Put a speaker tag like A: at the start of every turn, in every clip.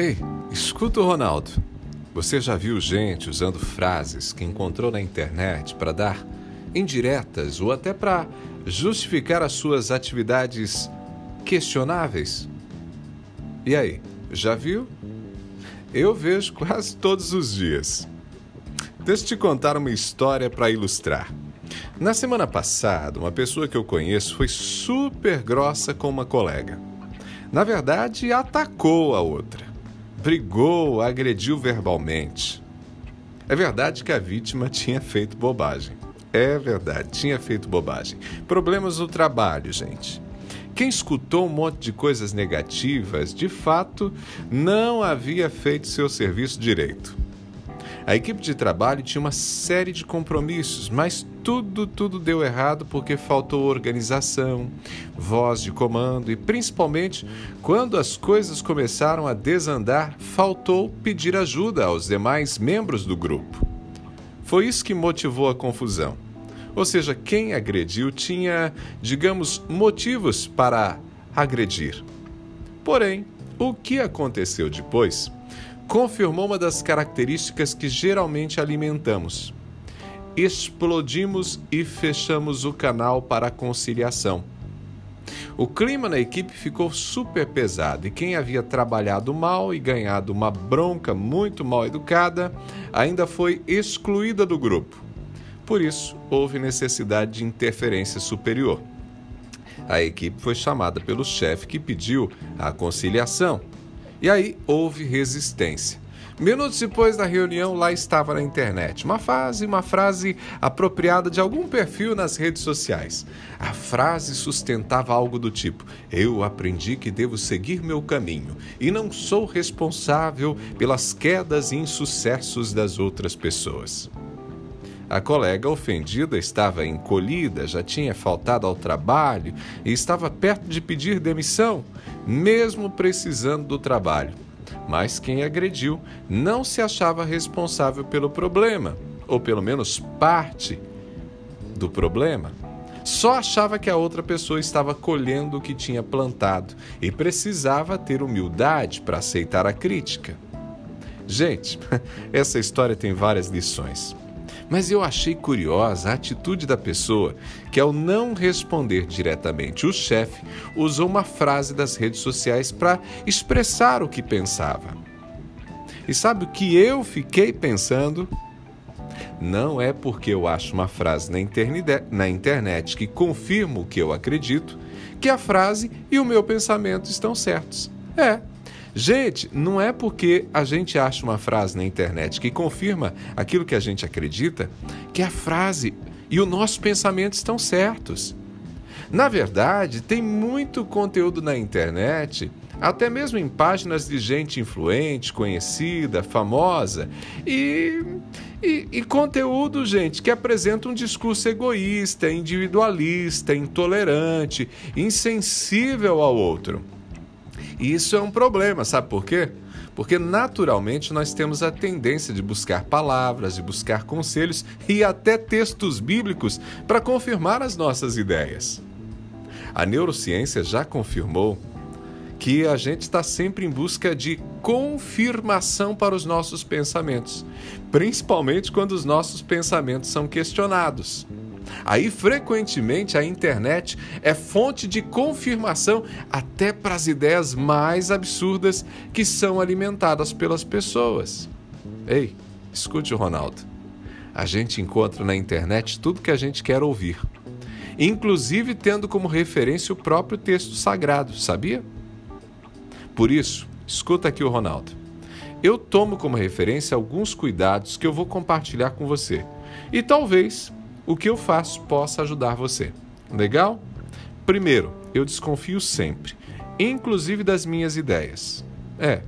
A: Ei, escuta o Ronaldo. Você já viu gente usando frases que encontrou na internet para dar indiretas ou até para justificar as suas atividades questionáveis? E aí, já viu? Eu vejo quase todos os dias. Deixa eu te contar uma história para ilustrar. Na semana passada, uma pessoa que eu conheço foi super grossa com uma colega. Na verdade, atacou a outra. Brigou, agrediu verbalmente. É verdade que a vítima tinha feito bobagem. É verdade, tinha feito bobagem. Problemas no trabalho, gente. Quem escutou um monte de coisas negativas, de fato, não havia feito seu serviço direito. A equipe de trabalho tinha uma série de compromissos, mas tudo, tudo deu errado porque faltou organização, voz de comando e, principalmente, quando as coisas começaram a desandar, faltou pedir ajuda aos demais membros do grupo. Foi isso que motivou a confusão. Ou seja, quem agrediu tinha, digamos, motivos para agredir. Porém, o que aconteceu depois confirmou uma das características que geralmente alimentamos. Explodimos e fechamos o canal para a conciliação. O clima na equipe ficou super pesado e quem havia trabalhado mal e ganhado uma bronca muito mal educada ainda foi excluída do grupo. Por isso, houve necessidade de interferência superior. A equipe foi chamada pelo chefe que pediu a conciliação. E aí houve resistência. Minutos depois da reunião, lá estava na internet uma frase, uma frase apropriada de algum perfil nas redes sociais. A frase sustentava algo do tipo: Eu aprendi que devo seguir meu caminho e não sou responsável pelas quedas e insucessos das outras pessoas. A colega ofendida estava encolhida, já tinha faltado ao trabalho e estava perto de pedir demissão, mesmo precisando do trabalho. Mas quem agrediu não se achava responsável pelo problema, ou pelo menos parte do problema. Só achava que a outra pessoa estava colhendo o que tinha plantado e precisava ter humildade para aceitar a crítica. Gente, essa história tem várias lições. Mas eu achei curiosa a atitude da pessoa que, ao não responder diretamente o chefe, usou uma frase das redes sociais para expressar o que pensava. E sabe o que eu fiquei pensando? Não é porque eu acho uma frase na internet, na internet que confirma o que eu acredito que a frase e o meu pensamento estão certos. É, Gente, não é porque a gente acha uma frase na internet que confirma aquilo que a gente acredita que a frase e o nosso pensamento estão certos. Na verdade, tem muito conteúdo na internet, até mesmo em páginas de gente influente, conhecida, famosa, e, e, e conteúdo, gente, que apresenta um discurso egoísta, individualista, intolerante, insensível ao outro. E isso é um problema, sabe por quê? Porque naturalmente nós temos a tendência de buscar palavras, de buscar conselhos e até textos bíblicos para confirmar as nossas ideias. A neurociência já confirmou que a gente está sempre em busca de confirmação para os nossos pensamentos, principalmente quando os nossos pensamentos são questionados. Aí, frequentemente, a internet é fonte de confirmação até para as ideias mais absurdas que são alimentadas pelas pessoas. Ei, escute o Ronaldo. A gente encontra na internet tudo que a gente quer ouvir, inclusive tendo como referência o próprio texto sagrado, sabia? Por isso, escuta aqui o Ronaldo. Eu tomo como referência alguns cuidados que eu vou compartilhar com você. E talvez o que eu faço possa ajudar você. Legal? Primeiro, eu desconfio sempre, inclusive das minhas ideias. É,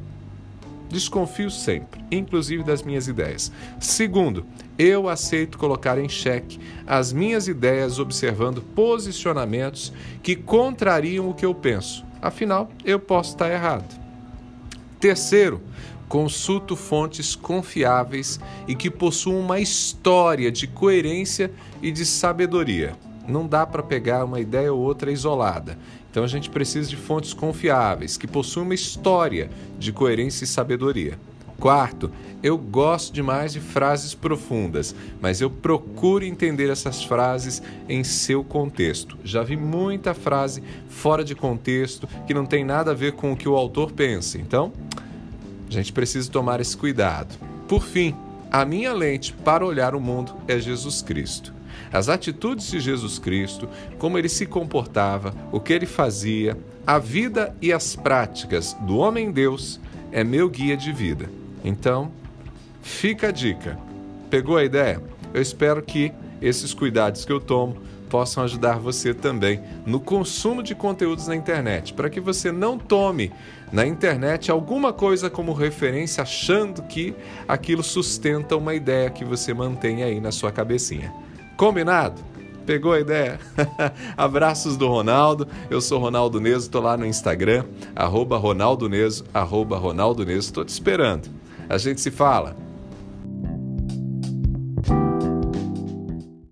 A: desconfio sempre, inclusive das minhas ideias. Segundo, eu aceito colocar em xeque as minhas ideias observando posicionamentos que contrariam o que eu penso. Afinal, eu posso estar errado. Terceiro, consulto fontes confiáveis e que possuam uma história de coerência e de sabedoria. Não dá para pegar uma ideia ou outra isolada. Então a gente precisa de fontes confiáveis, que possuem uma história de coerência e sabedoria. Quarto, eu gosto demais de frases profundas, mas eu procuro entender essas frases em seu contexto. Já vi muita frase fora de contexto que não tem nada a ver com o que o autor pensa. Então, a gente precisa tomar esse cuidado. Por fim, a minha lente para olhar o mundo é Jesus Cristo. As atitudes de Jesus Cristo, como ele se comportava, o que ele fazia, a vida e as práticas do homem-deus é meu guia de vida. Então, fica a dica. Pegou a ideia? Eu espero que esses cuidados que eu tomo possam ajudar você também no consumo de conteúdos na internet, para que você não tome na internet alguma coisa como referência achando que aquilo sustenta uma ideia que você mantém aí na sua cabecinha. Combinado? Pegou a ideia? Abraços do Ronaldo. Eu sou Ronaldo Neso, estou lá no Instagram, arroba Ronaldo Neso. Estou te esperando. A gente se fala.